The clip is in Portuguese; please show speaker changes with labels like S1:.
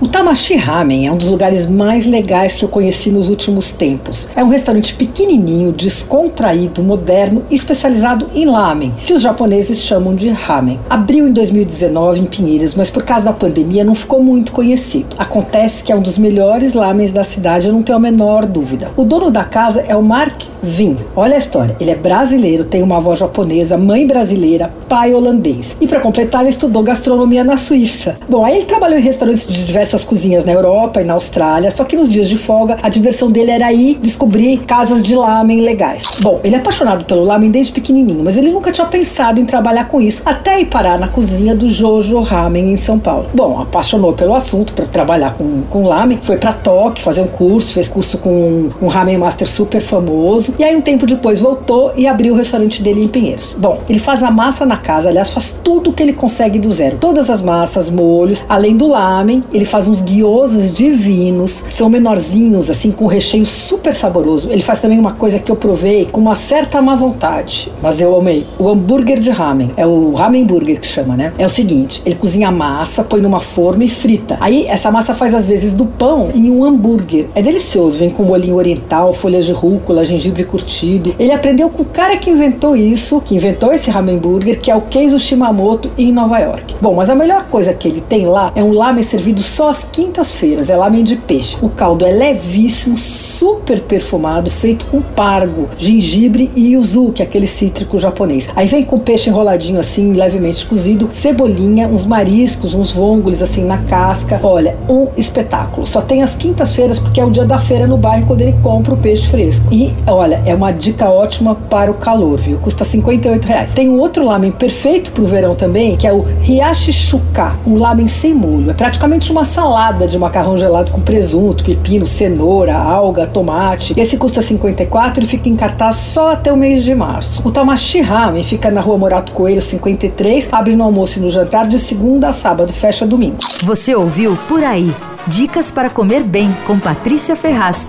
S1: O Tamashi Ramen é um dos lugares mais legais que eu conheci nos últimos tempos. É um restaurante pequenininho, descontraído, moderno, especializado em lamen, que os japoneses chamam de ramen. Abriu em 2019 em Pinheiros, mas por causa da pandemia não ficou muito conhecido. Acontece que é um dos melhores lamens da cidade, eu não tenho a menor dúvida. O dono da casa é o Mark Vin. Olha a história, ele é brasileiro, tem uma avó japonesa, mãe brasileira, pai holandês. E para completar, ele estudou gastronomia na Suíça. Bom, aí ele trabalhou em restaurantes de diversos diversas cozinhas na Europa e na Austrália, só que nos dias de folga a diversão dele era ir descobrir casas de lamen legais. Bom, ele é apaixonado pelo lamen desde pequenininho, mas ele nunca tinha pensado em trabalhar com isso, até ir parar na cozinha do Jojo Ramen em São Paulo. Bom, apaixonou pelo assunto para trabalhar com, com lamen, foi para Tóquio fazer um curso, fez curso com um ramen master super famoso, e aí um tempo depois voltou e abriu o restaurante dele em Pinheiros. Bom, ele faz a massa na casa, aliás, faz tudo que ele consegue do zero. Todas as massas, molhos, além do lamen, ele faz uns guiosas divinos, são menorzinhos, assim, com recheio super saboroso. Ele faz também uma coisa que eu provei com uma certa má vontade, mas eu amei. O hambúrguer de ramen, é o ramen burger que chama, né? É o seguinte, ele cozinha a massa, põe numa forma e frita. Aí essa massa faz às vezes do pão em um hambúrguer. É delicioso, vem com molhinho oriental, folhas de rúcula, gengibre curtido. Ele aprendeu com o cara que inventou isso, que inventou esse ramen burger, que é o Keizo Shimamoto em Nova York. Bom, mas a melhor coisa que ele tem lá é um lamen servido só às quintas-feiras, é lamen de peixe. O caldo é levíssimo, super perfumado, feito com pargo, gengibre e yuzu, que é aquele cítrico japonês. Aí vem com peixe enroladinho assim, levemente cozido, cebolinha, uns mariscos, uns vongole assim na casca. Olha, um espetáculo. Só tem as quintas-feiras porque é o dia da feira no bairro quando ele compra o peixe fresco. E olha, é uma dica ótima para o calor, viu? Custa 58 reais. Tem um outro lamen perfeito para o verão também, que é o Hiyashi Shuka, um lamen sem molho. É praticamente uma salada de macarrão gelado com presunto, pepino, cenoura, alga, tomate. Esse custa 54 e fica em cartaz só até o mês de março. O Tamashi Ramen fica na rua Morato Coelho 53, abre no almoço e no jantar de segunda a sábado, fecha domingo.
S2: Você ouviu Por Aí. Dicas para comer bem com Patrícia Ferraz.